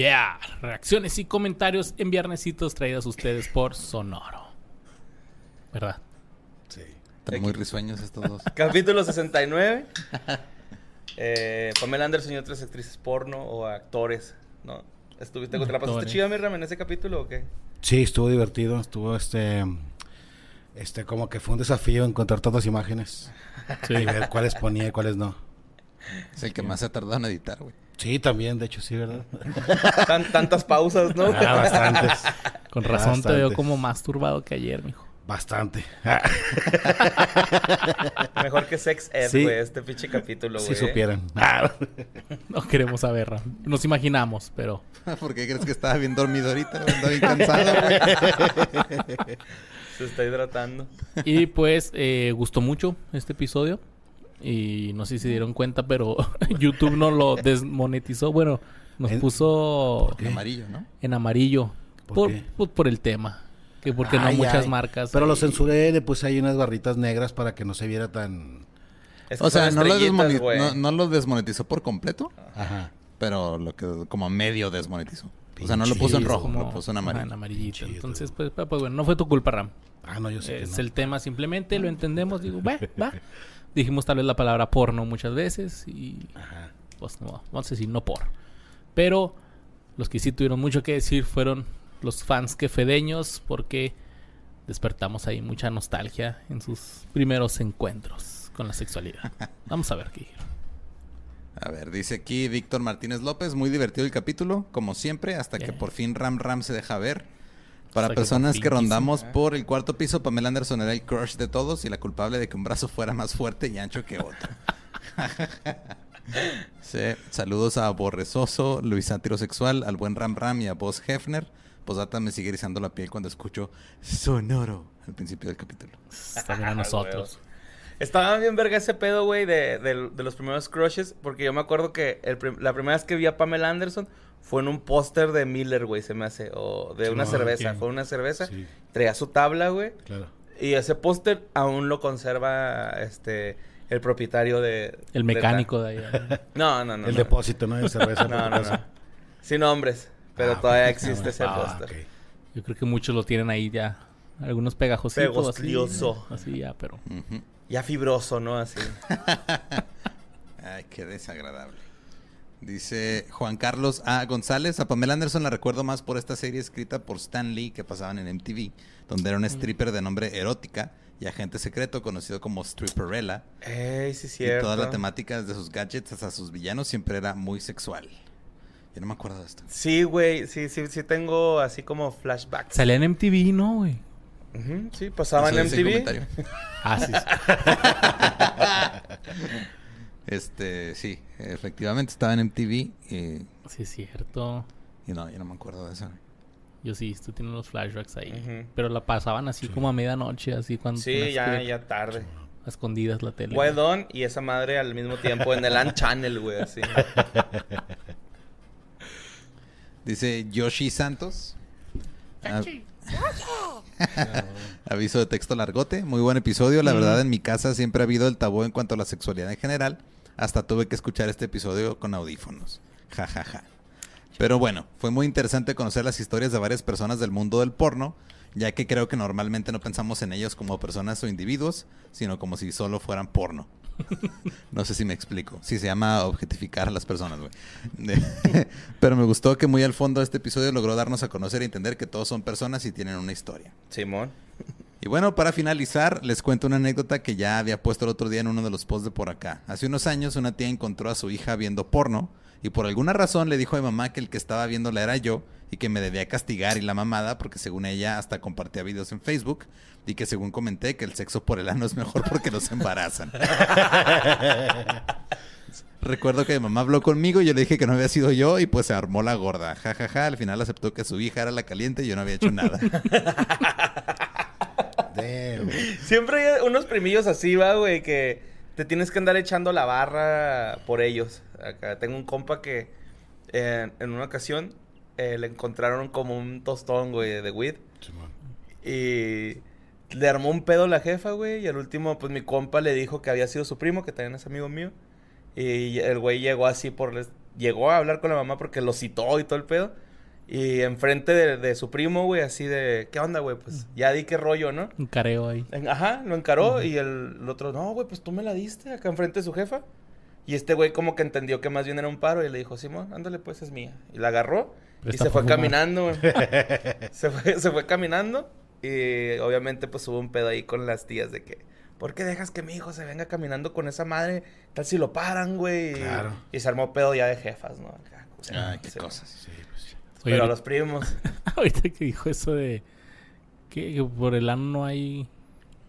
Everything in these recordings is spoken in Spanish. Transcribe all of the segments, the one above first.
Yeah, reacciones y comentarios en viernesitos traídos ustedes por Sonoro. ¿Verdad? Sí. Están muy risueños estos dos. Capítulo 69. eh, Pamela Anderson y otras actrices porno o actores, ¿no? ¿Estuviste, ¿Te la pasaste chida, Mirram, en ese capítulo o qué? Sí, estuvo divertido, estuvo este este como que fue un desafío encontrar todas las imágenes Sí. y ver cuáles ponía y cuáles no. Es el que más se ha tardado en editar, güey. Sí, también, de hecho sí, ¿verdad? Tan- tantas pausas, ¿no? Ah, bastantes. Con razón te veo como más turbado que ayer, mijo. Bastante. Mejor que Sex Ed, Sí. güey, este pinche capítulo, güey. si ¿eh? supieran. No queremos saber, Ram. Nos imaginamos, pero ¿Por qué crees que estaba bien dormido ahorita? Bien cansado, güey. Se está hidratando. Y pues eh, gustó mucho este episodio. Y no sé si se dieron cuenta, pero YouTube no lo desmonetizó. Bueno, nos En- puso En amarillo, ¿no? en amarillo. ¿Por Por, qué? pues, por el tema. Que porque no muchas ay. marcas. Pero lo censuré, le puse ahí unas barritas negras para que no se viera tan... Es que O sea, no lo, no, no lo desmonetizó por completo, Ajá. pero lo que como medio desmonetizó. O sea, no lo puso en rojo, como- lo puso en amarillo. en amarillito. Entonces, pues, pues, bueno, no fue tu culpa, Ram. Ah, no, yo sé que Es no. el tema simplemente, lo entendemos. Digo, va, va. Dijimos tal vez la palabra porno muchas veces y Ajá. pues no, vamos a decir no por. Pero los que sí tuvieron mucho que decir fueron los fans quefedeños porque despertamos ahí mucha nostalgia en sus primeros encuentros con la sexualidad. Vamos a ver qué dijeron. A ver, dice aquí Víctor Martínez López, muy divertido el capítulo, como siempre, hasta que por fin Ram Ram se deja ver. Para personas que rondamos por el cuarto piso, Pamela Anderson era el crush de todos y la culpable de que un brazo fuera más fuerte y ancho que otro. sí, saludos a Borrezoso, Luis Sátiro Sexual, al buen Ram Ram y a Vos Hefner. Posdata me sigue erizando la piel cuando escucho sonoro al principio del capítulo. También a nosotros. Estaba bien verga ese pedo, güey, de, de- de los primeros crushes. Porque yo me acuerdo que el prim- la primera vez que vi a Pamela Anderson fue en un póster de Miller, güey, se me hace. O de Sí, una no, cerveza. Fue una cerveza. Sí, Traía su tabla, güey. claro. Y ese póster aún lo conserva este el propietario de... El de mecánico de allá. No, no, no. el no. depósito, ¿no? De cerveza. No, no, no. Sin nombres. Pero Ah, todavía ok. existe ese Ah, póster. Yo creo que muchos lo tienen ahí ya. Algunos pegajositos. Pegoslioso. Así, así ya, pero... Ya fibroso, ¿no? Así. Ay, qué desagradable. Dice Juan Carlos A. González. A Pamela Anderson la recuerdo más por esta serie escrita por Stan Lee que pasaban en MTV, donde era un stripper de nombre Erótica y agente secreto conocido como Stripperella. Ey, sí, Y cierto. toda la temática desde sus gadgets hasta sus villanos siempre era muy sexual. Yo no me acuerdo de esto. Sí, güey. Sí, sí, sí tengo así como flashbacks. Salía en MTV, ¿no, güey? Sí, pasaba Eso en MTV. Ah, sí. sí. Este, sí, efectivamente estaba en MTV y, Sí, es cierto. y no, yo no me acuerdo de eso. Yo sí, tú tienes los flashbacks ahí. Pero la pasaban así como a medianoche, así cuando... Sí, ya, que- ya tarde. A escondidas la tele. Dawn y esa madre al mismo tiempo en el An Channel, güey, así. Dice Yoshi Santos. Ah, Aviso de texto largote. Muy buen episodio. La verdad, en mi casa siempre ha habido el tabú en cuanto a la sexualidad en general. Hasta tuve que escuchar este episodio con audífonos. Ja, ja, ja. Pero bueno, fue muy interesante conocer las historias de varias personas del mundo del porno, ya que creo que normalmente no pensamos en ellos como personas o individuos, sino como si solo fueran porno. No sé si me explico. Sí, se llama objetificar a las personas, güey. Pero me gustó que muy al fondo este episodio logró darnos a conocer y entender que todos son personas y tienen una historia. Simón. Y bueno, para finalizar, les cuento una anécdota que ya había puesto el otro día en uno de los posts de por acá. Hace unos años una tía encontró a su hija viendo porno y por alguna razón le dijo a mi mamá que el que estaba viéndola era yo y que me debía castigar y la mamada porque según ella hasta compartía videos en Facebook y que según comenté que el sexo por el ano es mejor porque nos embarazan. Recuerdo que mi mamá habló conmigo y yo le dije que no había sido yo y pues se armó la gorda. Ja, ja, ja. Al final aceptó que su hija era la caliente y yo no había hecho nada. Siempre hay unos primillos así, va, güey, que te tienes que andar echando la barra por ellos. Acá tengo un compa que eh, en una ocasión eh, le encontraron como un tostón, güey, de weed. Y le armó un pedo la jefa, güey. Y al último, pues mi compa le dijo que había sido su primo, que también es amigo mío. Y el güey llegó así por les- llegó a hablar con la mamá porque lo citó y todo el pedo. Y enfrente de, de su primo, güey, así de, ¿qué onda, güey? Pues ya di qué rollo, ¿no? Un careo ahí. En- Ajá, lo encaró y el, el otro, no, güey, pues tú me la diste acá enfrente de su jefa. Y este güey como que entendió que más bien era un paro y le dijo, Simón, ándale, pues es mía. Y la agarró Presta y se fue fumar. caminando, güey. se, fue, se fue caminando y obviamente pues hubo un pedo ahí con las tías de que, ¿por qué dejas que mi hijo se venga caminando con esa madre? Tal si lo paran, güey. Y- Claro. Y, se armó pedo ya de jefas, ¿no? Acá, o sea, Ay, qué sí, cosas. Sí. Oye, Pero a ahorita- los primos. Ahorita que dijo eso de que, que por el ano no hay...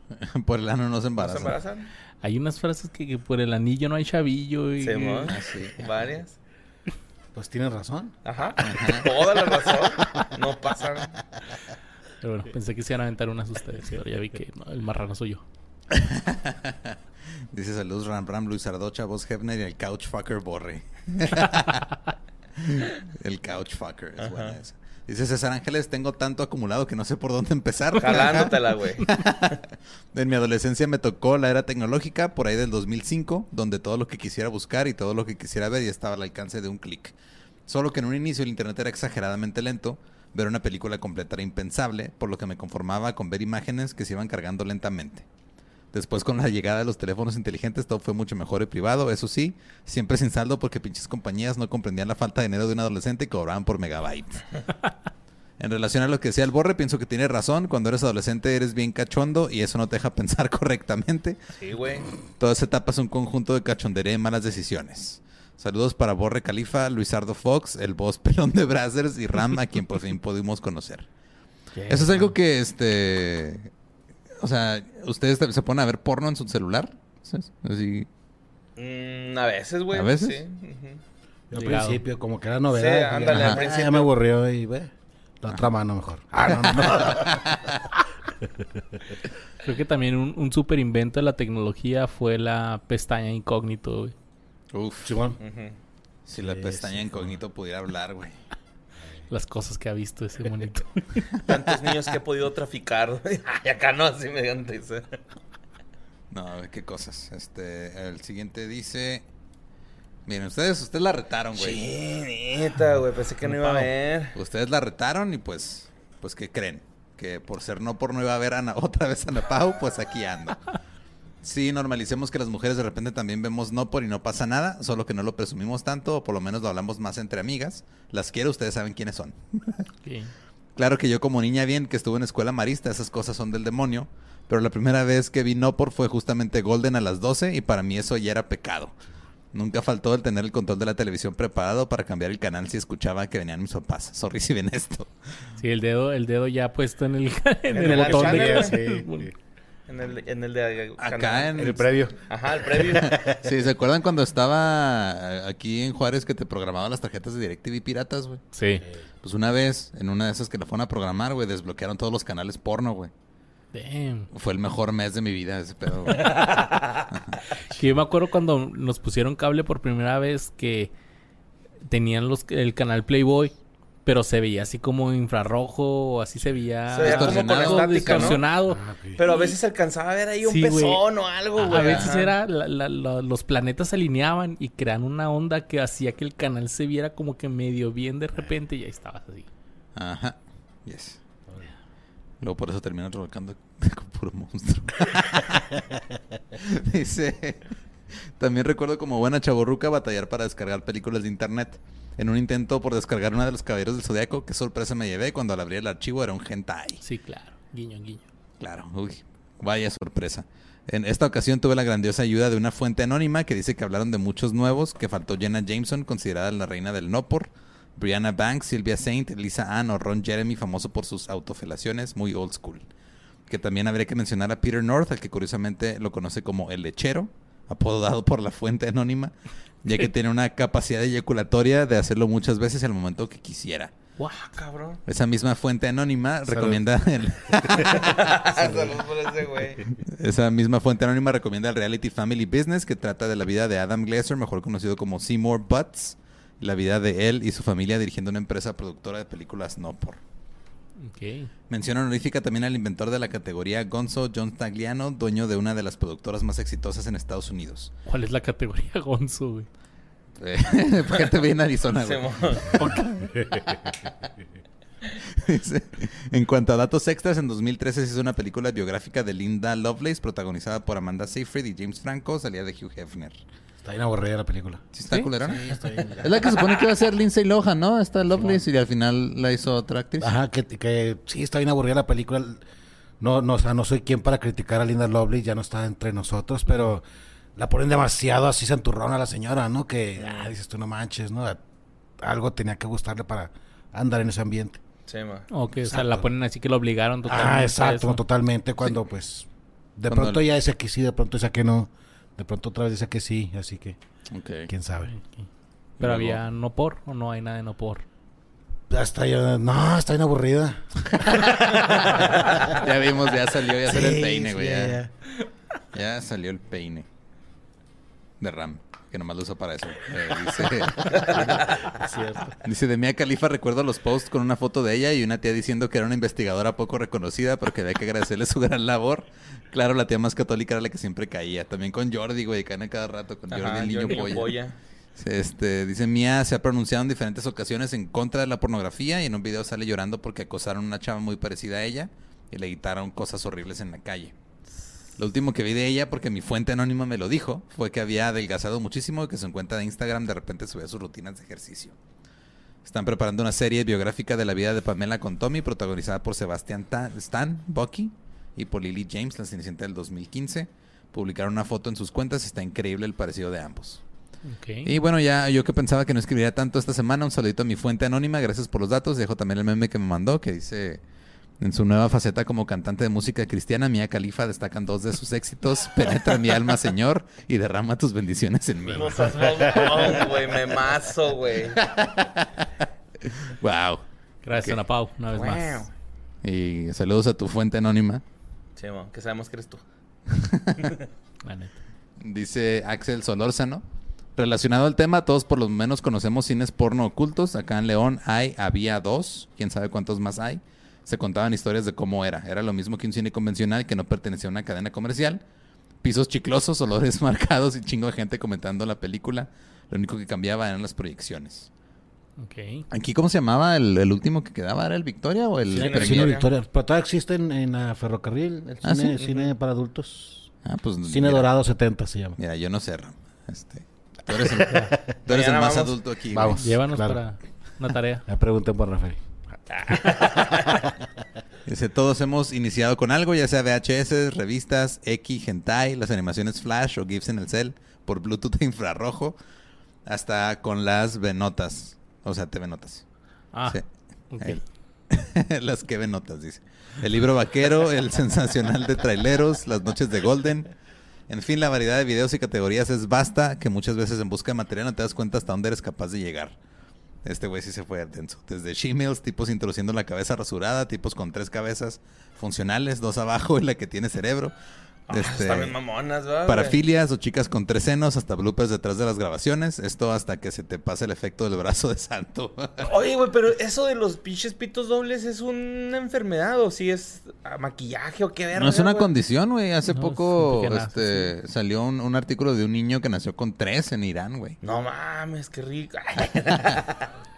Por el ano no se ¿No se embaraza. embarazan? Hay unas frases que, que por el anillo no hay chavillo y... Simón. Ah, sí. Varias. Pues tienes razón. Ajá. Toda la razón. No pasan. Pero bueno, pensé que se iban a aventar unas ustedes. Y ahora ya vi que no, el marrano soy yo. Dice saludos Ram Ram, Luis Ardocha, Vos Hefner y el Couch Fucker Borre. el Couch Fucker, es buena esa. Dice César Ángeles, tengo tanto acumulado que no sé por dónde empezar. Jalándotela, güey. En mi adolescencia me tocó la era tecnológica, por ahí del 2005, donde todo lo que quisiera buscar y todo lo que quisiera ver ya estaba al alcance de un clic. Solo que en un inicio el internet era exageradamente lento, ver una película completa era impensable, por lo que me conformaba con ver imágenes que se iban cargando lentamente. Después con la llegada de los teléfonos inteligentes todo fue mucho mejor y privado, eso sí, siempre sin saldo porque pinches compañías no comprendían la falta de dinero de un adolescente y cobraban por megabytes. En relación a lo que decía el Borre, pienso que tiene razón. Cuando eres adolescente eres bien cachondo y eso no te deja pensar correctamente. Sí, güey. Toda esa etapa es un conjunto de cachondería y malas decisiones. Saludos para Borre Califa, Luisardo Fox, el boss pelón de Brazzers y Ram, a quien por fin pudimos conocer. Eso es algo que, este... O sea, ¿ustedes se ponen a ver porno en su celular? ¿Sabes? Así... Mm, a veces, güey. ¿A veces? Sí. Yo al principio, como que era novedad. Sí, ándale, al Ah, principio. Ya me aburrió y ve. La otra mano mejor. Ah, no, no, no. Creo que también un, un super invento de la tecnología fue la pestaña incógnito, güey. Uf, Simón. Si la Sí, pestaña sí, incógnito pudiera hablar, güey. Las cosas que ha visto ese monito. Tantos niños que he podido traficar. Ay, acá no, así me dan risa. No, a ver qué cosas. Este, el siguiente dice... Miren, ustedes, ustedes la retaron, güey. Sí, neta, güey. Pensé que no iba a ver. Ustedes la retaron y pues, pues, ¿qué creen? Que por ser no por no iba a ver a Ana- otra vez a Ana Pau, pues aquí ando. Sí, normalicemos que las mujeres de repente también vemos no por y no pasa nada, solo que no lo presumimos tanto, o por lo menos lo hablamos más entre amigas. Las quiero, ustedes saben quiénes son. Claro que yo como niña bien que estuve en escuela marista, esas cosas son del demonio, pero la primera vez que vi no por fue justamente Golden a las 12 y para mí eso ya era pecado. Nunca faltó el tener el control de la televisión preparado para cambiar el canal si escuchaba que venían mis papás. Sorry si ven esto. Sí, el dedo, el dedo ya puesto en el, en En el el botón de. En el, en el de... Acá canal. en El previo. Ajá, el previo. Sí, ¿se acuerdan cuando estaba aquí en Juárez que te programaban las tarjetas de DirecTV piratas, güey? Sí. Pues una vez, en una de esas que la fueron a programar, güey, desbloquearon todos los canales porno, güey. Damn. Fue el mejor mes de mi vida ese pedo, güey. Que yo me acuerdo cuando nos pusieron cable por primera vez que tenían los el canal Playboy, pero se veía así como infrarrojo, o así se veía, Se veía como estática, ¿no? distorsionado. Ah, ok. Pero a veces alcanzaba a ver ahí un Sí, pezón o algo, A- güey. A veces Ajá. era la- la- la- los planetas se alineaban y crean una onda que hacía que el canal se viera como que medio bien de repente y ahí estabas así. Ajá. Yes. Luego por eso terminan trabajando con puro monstruo. Dice, también recuerdo como buena chaborruca batallar para descargar películas de internet. En un intento por descargar una de los caballeros del zodiaco, qué sorpresa me llevé cuando al abrir el archivo era un hentai. Sí, claro. Guiño, guiño. Claro, uy, vaya sorpresa. En esta ocasión tuve la grandiosa ayuda de una fuente anónima que dice que hablaron de muchos nuevos, que faltó Jenna Jameson, considerada la reina del no por, Brianna Banks, Sylvia Saint, Lisa Ann o Ron Jeremy, famoso por sus autofelaciones, muy old school. Que también habría que mencionar a Peter North, al que curiosamente lo conoce como el lechero, apodo dado por la fuente anónima, ya que tiene una capacidad eyaculatoria de hacerlo muchas veces al momento que quisiera. Guau. Cabrón. Esa misma fuente anónima Salud. recomienda el, Saludos por ese güey. Esa misma fuente anónima recomienda el reality Family Business que trata de la vida de Adam Glazer, mejor conocido como Seymour Butts, la vida de él y su familia dirigiendo una empresa productora de películas no por. Mención honorífica también al inventor de la categoría Gonzo John Tagliano, dueño de una de las productoras más exitosas en Estados Unidos. ¿Cuál es la categoría Gonzo, güey? Eh, gente vive en Arizona, güey. En cuanto a datos extras, en 2013 se hizo una película biográfica de Linda Lovelace protagonizada por Amanda Seyfried y James Franco, salía de Hugh Hefner. Está bien aburrida la película. ¿Sí está ¿Sí? culerona? Sí, está bien. Es la que supone que iba a ser Lindsay Lohan, ¿no? Esta Lovelace y al final la hizo otra actriz. Ajá, que, que sí, está bien aburrida la película. No, no, o sea, no soy quien para criticar a Linda Lovelace, ya no está entre nosotros, pero la ponen demasiado así santurrona a la señora, ¿no? Que, ah, dices tú, no manches, ¿no? Algo tenía que gustarle para andar en ese ambiente. Sí, ma. O que o sea, la ponen así que lo obligaron totalmente. Ah, exacto, totalmente, cuando pues de Cuando pronto ya dice que sí, de pronto dice que no, de pronto otra vez dice que sí, así que Ok. quién sabe. Pero Luego- había no por o no hay nada de no por. Ya está, ya, no, está bien aburrida. ya vimos, ya salió, ya salió el Sí, peine, sí, güey. ya, ya, ya. ya salió el peine de Ram, que nomás lo usa para eso. Eh, dice, dice, de Mia Califa recuerdo los posts con una foto de ella y una tía diciendo que era una investigadora poco reconocida, pero que había que agradecerle su gran labor. Claro, la tía más católica era la que siempre caía. También con Jordi, güey, caen a cada rato con Jordi Ajá, el niño Jordi polla. Este, dice Mia se ha pronunciado en diferentes ocasiones en contra de la pornografía y en un video sale llorando porque acosaron a una chava muy parecida a ella y le quitaron cosas horribles en la calle. Lo último que vi de ella, porque mi fuente anónima me lo dijo, fue que había adelgazado muchísimo y que su cuenta de Instagram de repente subía sus rutinas de ejercicio. Están preparando una serie biográfica de la vida de Pamela con Tommy, protagonizada por Sebastián Ta- Stan, Bucky, y por Lily James, la cenicienta del 2015. Publicaron una foto en sus cuentas y está increíble el parecido de ambos. Y bueno, ya yo que pensaba que no escribiría tanto esta semana, un saludito a mi fuente anónima, gracias por los datos. Dejo también el meme que me mandó, que dice, en su nueva faceta como cantante de música cristiana, Mia Khalifa destacan dos de sus éxitos, Penetra mi alma, Señor, y derrama tus bendiciones en mí. No seas mamón, güey. Me mazo, güey. Wow. Gracias, Ok. Ana Pau, una vez Wow. más. Y saludos a tu fuente anónima. Sí, que sabemos que eres tú. La neta. Dice Axel Solórzano. Relacionado al tema, todos por lo menos conocemos cines porno ocultos. Acá en León hay, había dos, quién sabe cuántos más hay. Se contaban historias de cómo era. Era lo mismo que un cine convencional que no pertenecía a una cadena comercial. Pisos chiclosos, olores marcados y chingo de gente comentando la película. Lo único que cambiaba eran las proyecciones. Ok. Aquí, ¿cómo se llamaba el, el último que quedaba? ¿Era el Victoria o el Sí, el cine Victoria. Pero todavía existe en, en la ferrocarril, el Ah, cine, ¿sí? cine para adultos. Ah, pues, Cine mira. Dorado 70 se llama. Mira, yo no sé, Ram. Este, tú eres el, tú eres el Mañana más vamos. adulto aquí. güey. Vamos. Llévanos claro. para una tarea. Ya pregunten por Rafael. Dice, todos hemos iniciado con algo, ya sea VHS, revistas, X, Hentai, las animaciones Flash o GIFs en el cel, por Bluetooth e infrarrojo, hasta con las venotas, o sea, TV notas. Ah, Sí. las que venotas, dice. El libro vaquero, el sensacional de traileros, las noches de Golden. En fin, la variedad de videos y categorías es vasta, que muchas veces en busca de material no te das cuenta hasta dónde eres capaz de llegar. Este güey sí se fue denso. Desde shemales, tipos introduciendo la cabeza rasurada, tipos con tres cabezas funcionales, dos abajo y la que tiene cerebro. Ah, Este, Están mamonas, ¿verdad? parafilias o chicas con tres senos, hasta bloopers detrás de las grabaciones. Esto hasta que se te pase el efecto del brazo de santo. Oye, güey, pero eso de los pinches pitos dobles es una enfermedad o si es maquillaje o qué verga. No es una condición, güey. Hace No, poco es este, salió un, un artículo de un niño que nació con tres en Irán, güey. No mames, qué rico.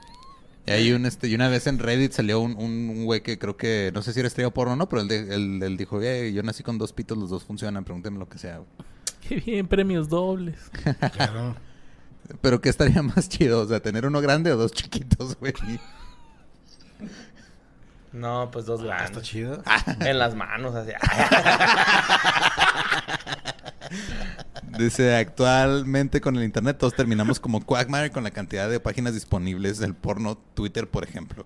Y hay un, este, y una vez en Reddit salió un, un, un güey que creo que, no sé si era estrella porno o no, pero él, él- él dijo, "Eh, yo nací con dos pitos, los dos funcionan, pregúntenme lo que sea. güey". Qué bien, premios dobles. Claro. Pero ¿qué estaría más chido? O sea, tener uno grande o dos chiquitos, güey. No, pues dos Ah, está grandes. chido. En las manos, así. Dice, actualmente con el internet todos terminamos como Quagmire con la cantidad de páginas disponibles del porno Twitter, por ejemplo.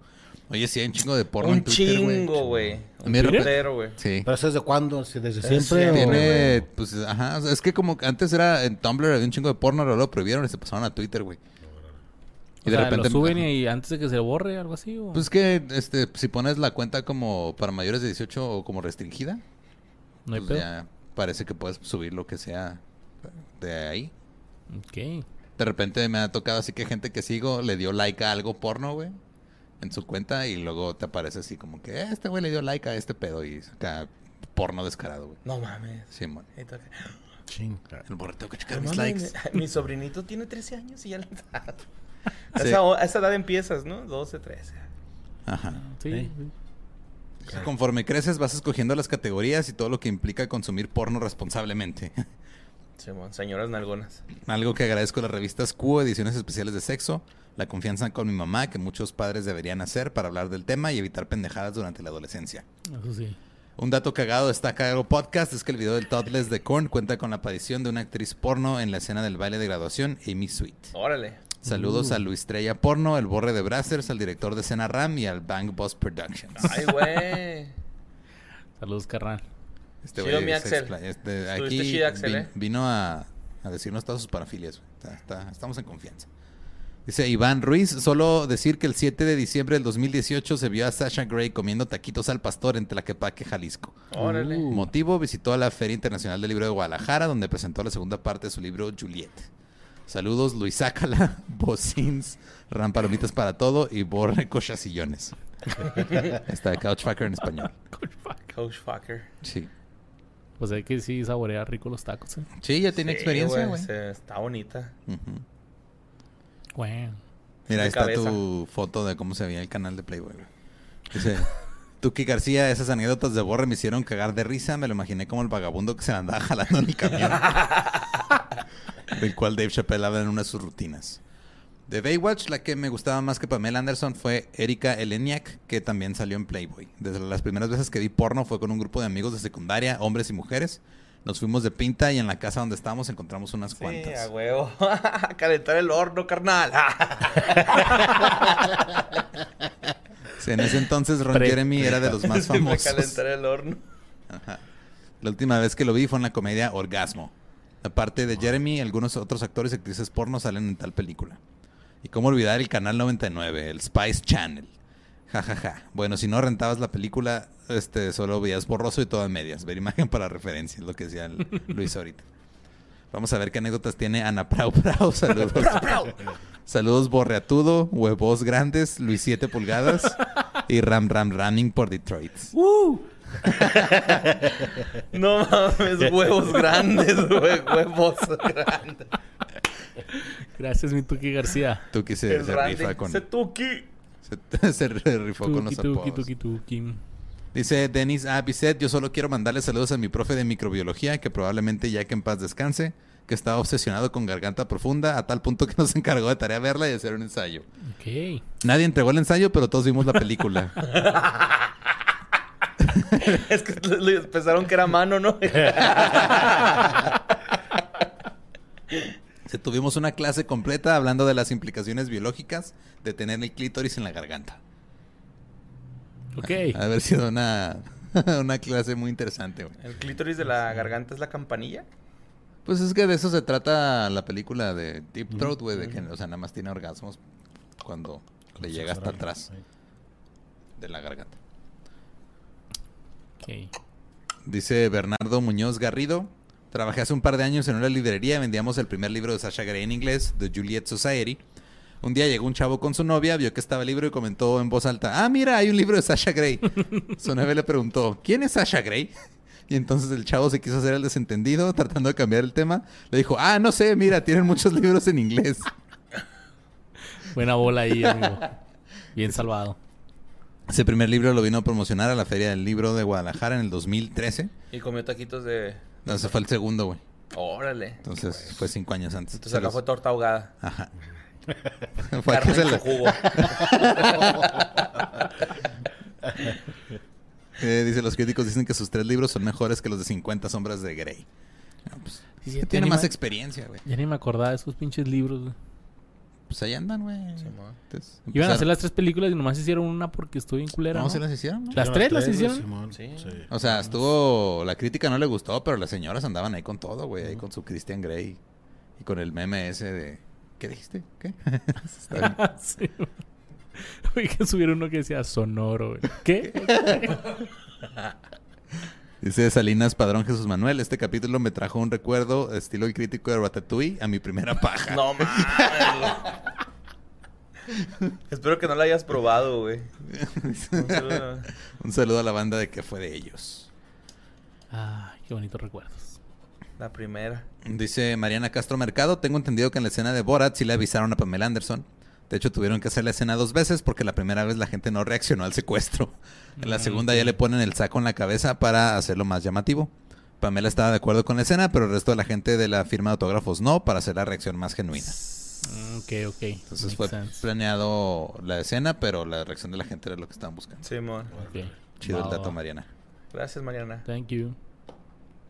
Oye, sí hay un chingo de porno Un en Twitter, güey. chingo, güey. Un güey. Sí. ¿Pero eso desde cuándo? ¿Sí, ¿Desde Es siempre? o- Tiene, pues, ajá, o sea, es que como antes era en Tumblr había un chingo de porno, luego lo prohibieron y se pasaron a Twitter, güey. Y lo suben y antes de que se borre, algo así. ¿o? Pues que, este, si pones la cuenta como para mayores de 18 o como restringida, no hay pues pedo. ya parece que puedes subir lo que sea de ahí. Ok. De repente me ha tocado así que gente que sigo le dio like a algo porno, güey, en su cuenta y luego te aparece así como que "Eh, este güey le dio like a este pedo y saca porno descarado, güey. No mames. Toca. Chin. El borre, tengo que checar mis likes. Mi, mi sobrinito tiene 13 años y ya le a, Sí. esa, a esa edad empiezas, ¿no? 12, 13. Ajá. Sí. Sí. sí. Conforme creces vas escogiendo las categorías y todo lo que implica consumir porno responsablemente. Simón, señoras nalgonas. Algo que agradezco a las revistas Q, ediciones especiales de sexo, la confianza con mi mamá que muchos padres deberían hacer para hablar del tema y evitar pendejadas durante la adolescencia. Eso sí. Un dato cagado de esta Cagado Podcast es que el video del Toddless de Korn cuenta con la aparición de una actriz porno en la escena del baile de graduación, Amy Sweet. Órale. Saludos Uh. a Luis Trella Porno, el Borre de Brazzers, al director de escena RAM y al Bang Boss Productions. Ay, güey. Saludos, carnal. Este Chido, mi Axel. este, aquí chido, Axel, ¿eh? vino a, a decirnos todas sus parafilias. está- estamos en confianza. Dice Iván Ruiz, solo decir que el 7 de diciembre del 2018 se vio a Sasha Gray comiendo taquitos al pastor en Tlaquepaque, Jalisco. Órale. Uh. Motivo, visitó a la Feria Internacional del Libro de Guadalajara, donde presentó la segunda parte de su libro Juliet. Saludos, Luis Ácala, Bocins, Ram Palomitas para Todo y Borre Cochasillones. Está de Couchfucker en español. Coach fucker. Sí. Pues hay que sí saborea rico los tacos, ¿eh? Sí, ya tiene Sí, experiencia, güey. Está bonita. Bueno. Mira, ahí está cabeza. tu foto de cómo se veía el canal de Playboy. güey. Dice, Tuki García, esas anécdotas de Borre me hicieron cagar de risa. Me lo imaginé como el vagabundo que se la andaba jalando en el camión. del cual Dave Chappelle habla en una de sus rutinas. De Baywatch, la que me gustaba más que Pamela Anderson fue Erika Eleniak, que también salió en Playboy. Desde las primeras veces que vi porno fue con un grupo de amigos de secundaria, hombres y mujeres. Nos fuimos de pinta y en la casa donde estábamos encontramos unas Sí, cuantas. a huevo. Calentar el horno, carnal. Sí, en ese entonces Ron Pre- Jeremy era de los más famosos. calentar el horno. Ajá. La última vez que lo vi fue en la comedia Orgasmo. Aparte de Jeremy, algunos otros actores y actrices porno salen en tal película. Y cómo olvidar el canal 99, el Spice Channel. Ja, ja, ja. Bueno, si no rentabas la película, este, solo veías borroso y todo en medias. Ver imagen para referencia, es lo que decía el Luis ahorita. Vamos a ver qué anécdotas tiene Ana Prau Prau. Saludos. Saludos Borreatudo, Huevos Grandes, Luis 7 Pulgadas y Ram Ram Running por Detroit. No mames, huevos grandes, güey, huevos grandes. Gracias, mi Tuki García. Tuki se, se rifa con... ese tuki. Se, se rifó con los Tuki, tuki, apodos. tuki, tuki. Dice Denis A. Bisset, yo solo quiero mandarle saludos a mi profe de microbiología, que probablemente ya que en paz descanse, que estaba obsesionado con garganta profunda, a tal punto que nos encargó de tarea verla y hacer un ensayo. Ok. Nadie entregó el ensayo, pero todos vimos la película. Es que pensaron que era mano, ¿no? Se tuvimos una clase completa hablando de las implicaciones biológicas de tener el clítoris en la garganta. Ok. Haber sido una, una clase muy interesante, güey. El clítoris de la garganta es la campanilla. Pues es que de eso se trata la película de Deep Throat, güey, de que, o sea, nada más tiene orgasmos cuando le llega hasta atrás de la garganta. Dice Bernardo Muñoz Garrido. Trabajé hace un par de años en una librería, vendíamos el primer libro de Sasha Grey en inglés, The Juliet Society. Un día llegó un chavo con su novia, vio que estaba el libro y comentó en voz alta, ah, mira, hay un libro de Sasha Grey. su novia le preguntó, ¿quién es Sasha Grey? Y entonces el chavo se quiso hacer el desentendido, tratando de cambiar el tema. Le dijo, ah, no sé, mira, tienen muchos libros en inglés. Buena bola ahí, amigo. Bien salvado. Ese primer libro lo vino a promocionar a la Feria del Libro de Guadalajara en el 2013. Y comió taquitos de. No, ese fue el segundo, güey. Órale. Entonces fue cinco años antes. Entonces acá los- fue torta ahogada. Ajá. fue a que Carne se la- jugo. Eh, dice, los críticos dicen que sus tres libros son mejores que los de 50 sombras de Grey. Ah, pues, Sí, sí, tiene más experiencia, güey. Ya ni me acordaba de esos pinches libros, güey. Pues ahí andan, güey. Entonces, Iban a hacer las tres películas y nomás hicieron una porque estuvo bien culera. No, ¿no? se las hicieron, ¿no? Las tres las hicieron. Simón. Sí. O sea, estuvo... La crítica no le gustó, pero las señoras andaban ahí con todo, güey. Ahí con su Christian Grey. Y con el meme ese de... ¿Qué dijiste? ¿Qué? Sí. Oye, que subieron uno que decía sonoro, güey. ¿Qué? Dice Salinas Padrón Jesús Manuel, este capítulo me trajo un recuerdo estilo el crítico de Ratatouille a mi primera paja. No mames. Espero que no la hayas probado, güey. Un saludo. Un saludo a la banda de que fue de ellos. Ay, qué bonitos recuerdos. La primera. Dice Mariana Castro Mercado, tengo entendido que en la escena de Borat sí le avisaron a Pamela Anderson. De hecho, tuvieron que hacer la escena dos veces porque la primera vez la gente no reaccionó al secuestro. En la Mm, segunda ya le ponen el saco en la cabeza para hacerlo más llamativo. Pamela estaba de acuerdo con la escena, pero el resto de la gente de la firma de autógrafos no, para hacer la reacción más genuina. Mm, Ok, ok. Entonces Makes fue sense. planeado la escena, pero la reacción de la gente era lo que estaban buscando. Simón. Ok. Chido Va, el dato, va. Mariana. Gracias, Mariana. Thank you.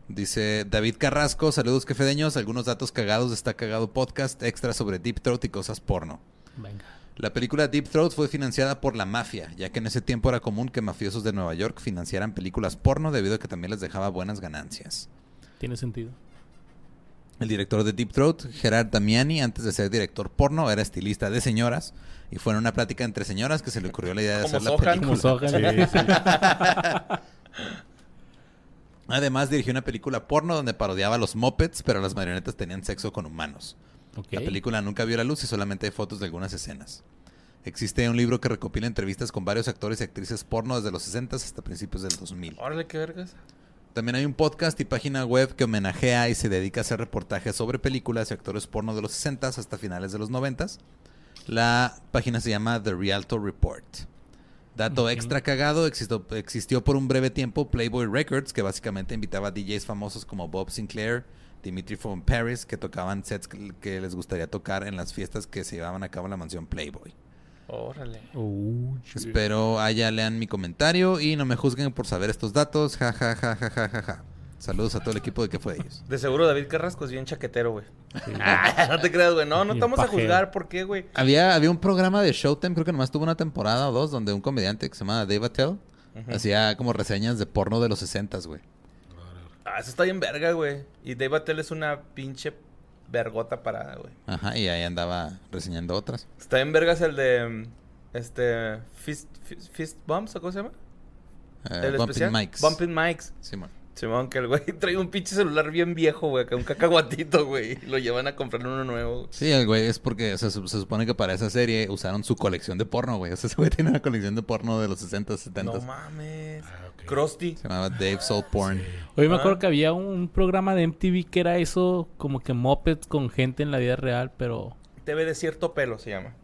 Dice David Carrasco, saludos quefedeños, algunos datos cagados de Está Cagado Podcast, extra sobre Deep Throat y cosas porno. Venga. La película Deep Throat fue financiada por la mafia, ya que en ese tiempo era común que mafiosos de Nueva York financiaran películas porno debido a que también les dejaba buenas ganancias. Tiene sentido. El director de Deep Throat, Gerard Damiani, antes de ser director porno, era estilista de señoras y fue en una plática entre señoras que se le ocurrió la idea de Como hacer la. Como película. Sohan. Además dirigió una película porno donde parodiaba a los mopeds, pero las marionetas tenían sexo con humanos. La película nunca vio la luz y solamente hay fotos de algunas escenas. Existe un libro que recopila entrevistas con varios actores y actrices porno desde los 60 hasta principios del 2000. Órale, qué vergas. También hay un podcast y página web que homenajea y se dedica a hacer reportajes sobre películas y actores porno de los 60 hasta finales de los 90. La página se llama The Rialto Report. Dato extra cagado, existió, existió por un breve tiempo Playboy Records, que básicamente invitaba a DJs famosos como Bob Sinclair, Dimitri from Paris, que tocaban sets que, que les gustaría tocar en las fiestas que se llevaban a cabo en la mansión Playboy. Órale. Oh. Espero allá lean mi comentario y no me juzguen por saber estos datos. Ja, ja, ja, ja, ja, ja, ja. Saludos a todo el equipo de que fue de ellos. De seguro David Carrasco es bien chaquetero, güey. no te creas, güey. No, no estamos a juzgar. ¿Por qué, güey? Había, había un programa de Showtime, creo que nomás tuvo una temporada o dos, donde un comediante que se llama Dave Attell hacía como reseñas de porno de los 60 güey. Ah, eso está bien verga, güey. Y Dave Attell es una pinche vergota parada, güey. Ajá, y ahí andaba reseñando otras. Está bien vergas el de... mm, Este... Fist, fist, fist Bumps, ¿o cómo se llama? Eh, el Bumping especial. Mics. Bumping Mics. Simón. Simón, que el güey trae un pinche celular bien viejo, güey. Que un cacahuatito, güey. y Lo llevan a comprar uno nuevo. Sí, el güey es porque se, su- se supone que para esa serie usaron su colección de porno, güey. O sea, ese güey tiene una colección de porno de los 60, 70. No mames. Ah. Krusty. se llamaba Dave Soul Porn. Oye, me Ah. acuerdo que había un programa de MTV que era eso, como que mopeds con gente en la vida real, pero... TV de cierto pelo se llama.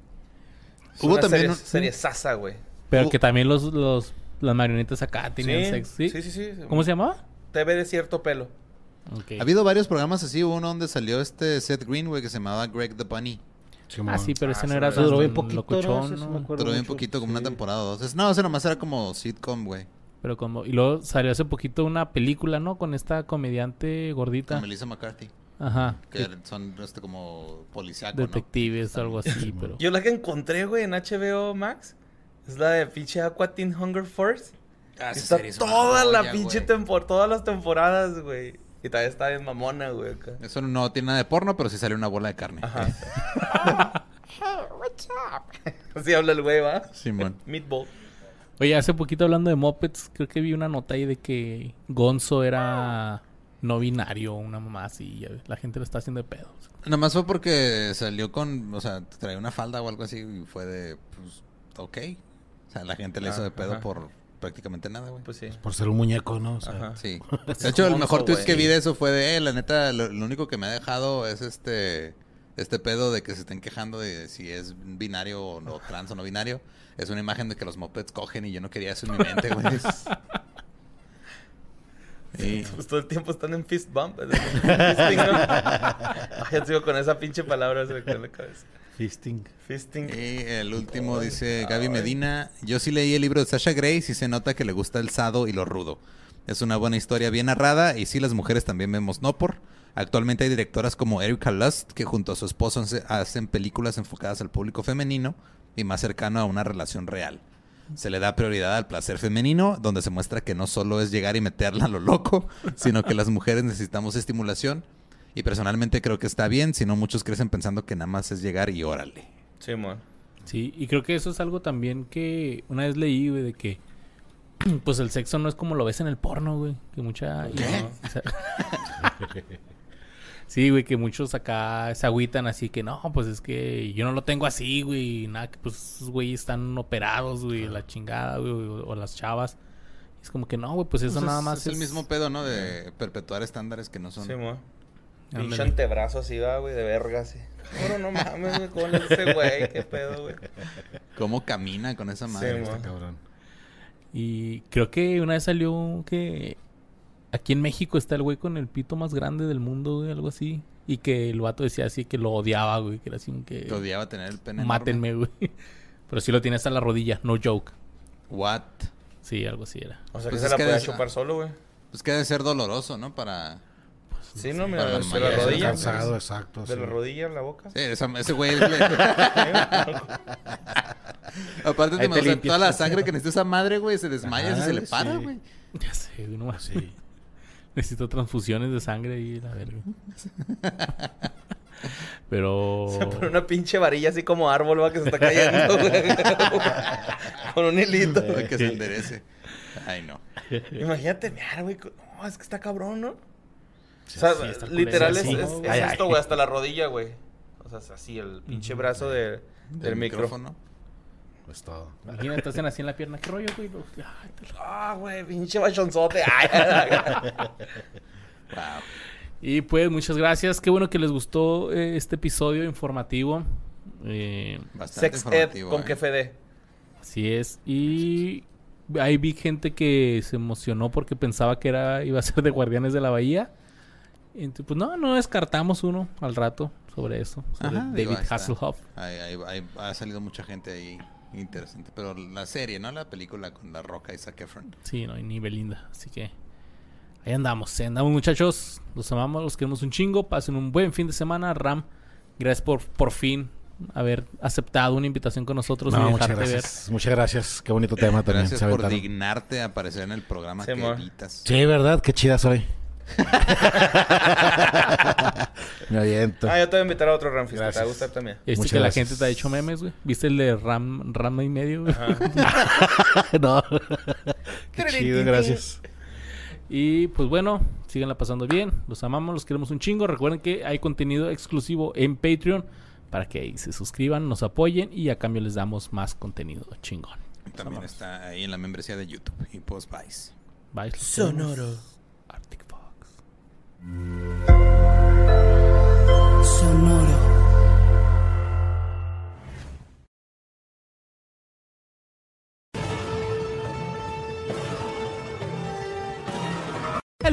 Es Hubo una también serie, un- serie sasa, güey. Pero que también los, los, las marionetas acá tenían sexo, ¿sí? sí, sí, sí. ¿Cómo se llamaba? TV de cierto pelo. Ha habido varios programas así, uno donde salió este Seth Green, güey, que se llamaba Greg the Bunny. Ah, sí, pero Ah, ese no sí, era me duró bien poquito, locochón, ¿no? Me ¿no? acuerdo. Duró bien poquito, como una temporada o dos. No, ese nomás era como sitcom, güey. Pero como... Y luego salió hace poquito una película, ¿no? Con esta comediante gordita. Con Melissa McCarthy. Ajá. Que son este, como policíaco, ¿no? Detectives, algo así, pero... Yo la que encontré, güey, en HBO Max es la de pinche Aqua Teen Hunger Force. Ah, está serie es una toda la joya, pinche temporada, todas las temporadas, güey. Y todavía está bien mamona, güey. acá. Eso no tiene nada de porno, pero sí sale una bola de carne. Ajá. Así habla el güey, ¿va? Simón. Meatball. Oye, hace poquito hablando de mopeds, creo que vi una nota ahí de que Gonzo era no binario, una mamá así. La gente lo está haciendo de pedo. Nomás fue porque salió con, o sea, traía una falda o algo así y fue de, pues, ok. O sea, la gente le hizo Ah, de pedo ajá. por prácticamente nada, güey. Pues sí. Por ser un muñeco, ¿no? O sea, Ajá. Sí. Pues De hecho, el mejor tweet que vi de eso fue de, eh, la neta, lo, lo único que me ha dejado es este, este pedo de que se estén quejando de si es binario o no, trans o no binario. Es una imagen de que los mopeds cogen y yo no quería eso en mi mente, güey. Y- Pues todo el tiempo están en fist bump. ¿no? Ay, ya sigo con esa pinche palabra se me en la cabeza. Fisting. Fisting. Y el último dice Gaby Medina. Yo sí leí el libro de Sasha Grey y sí se nota que le gusta el sado y lo rudo. Es una buena historia bien narrada y sí las mujeres también vemos no por. Actualmente hay directoras como Erika Lust que junto a su esposo hace- hacen películas enfocadas al público femenino y más cercano a una relación real. Se le da prioridad al placer femenino, donde se muestra que no solo es llegar y meterla a lo loco, sino que las mujeres necesitamos estimulación. Y personalmente creo que está bien, si no muchos crecen pensando que nada más es llegar y órale. Sí, mon. Sí, y creo que eso es algo también que una vez leí, güey, de que pues el sexo no es como lo ves en el porno, güey. Que mucha... ¿Qué? o sea- sí, güey, que muchos acá se agüitan así que no, pues es que yo no lo tengo así, güey. y Nada, que pues esos güeyes están operados, güey, la chingada, güey, o, o las chavas. Es como que no, güey, pues eso Pues nada es- más es, el mismo pedo, ¿no? De perpetuar estándares que no son Sí. Pinche antebrazo así, va, güey, de verga, así. Cabrón, no mames, güey, ¿cómo le hace ese güey? ¿Qué pedo, güey? ¿Cómo camina con esa madre? Sí, Está mo. cabrón. Y creo que una vez salió que aquí en México está el güey con el pito más grande del mundo, güey, algo así. Y que el vato decía así que lo odiaba, güey, que era así un que... Te odiaba tener el pene enorme. Mátenme, güey. Pero sí lo tiene hasta la rodilla, no joke. What? Sí, algo así era. O sea, Pues que es se la que podía chupar solo, güey. Pues que debe ser doloroso, ¿no? Para... Sí, no, mira, la de la mayoría, rodilla. Cansado, pues, exacto. De sí. la rodilla en la boca. Sí, esa- ese güey... le- Aparte, te te o sea, toda la sangre que necesita esa madre, güey, se desmaya Ajá, y se le sí. para, güey. Ya sé, güey, no más. Sí. Necesito transfusiones de sangre y la verga. Pero... Se pone una pinche varilla así como árbol, va, que se está cayendo, güey. Con un hilito. Para que se enderece. Ay, no. Imagínate, mira, güey. No, es que está cabrón, ¿no? O sea, sí, está literal es, Ay, esto, güey, hasta la rodilla, güey. O sea, es así, el pinche brazo de- del, micrófono. Pues todo. Imagínate, hacen así en la pierna. ¿Qué rollo, güey? Ah, güey, pinche bachonzote. Ay, Wow. Y pues, muchas gracias. Qué bueno que les gustó eh, este episodio informativo. Eh, Bastante Sex Ed informativo, con ¿eh? que Fede. así es. Y ahí vi gente que se emocionó porque pensaba que era iba a ser de Guardianes de la Bahía. Entonces, pues no, no descartamos uno al rato sobre eso. Sobre Ajá, digo, David ahí. Hasselhoff. Ahí- ahí- ahí ha salido mucha gente ahí interesante. Pero la serie, ¿no? La película con La Roca y Zac Efron. Sí, no, y ni Belinda. Así que ahí andamos. Ahí andamos, muchachos. Los amamos, los queremos un chingo. Pasen un buen fin de semana. Ram, gracias por por fin haber aceptado una invitación con nosotros No, y muchas ver. gracias. Muchas gracias. Qué bonito tema también. Gracias se por dignarte a aparecer en el programa Sí, que amor. editas. Sí, ¿verdad? Qué chida soy. Me aviento. Ah, yo te voy a invitar a otro Ramfis. que Te va a Gracias. gustar también. ¿Viste Muchas que la gracias. gente te ha hecho memes, güey? ¿Viste el de Ram, Ram y medio, güey? no. Qué chido, gracias. Y pues bueno, síganla pasando bien. Los amamos, los queremos un chingo. Recuerden que hay contenido exclusivo en Patreon para que ahí se suscriban, nos apoyen y a cambio les damos más contenido chingón. También está ahí en la membresía de YouTube y Post Vice. Los Sonoro. Arctic. Sonoro.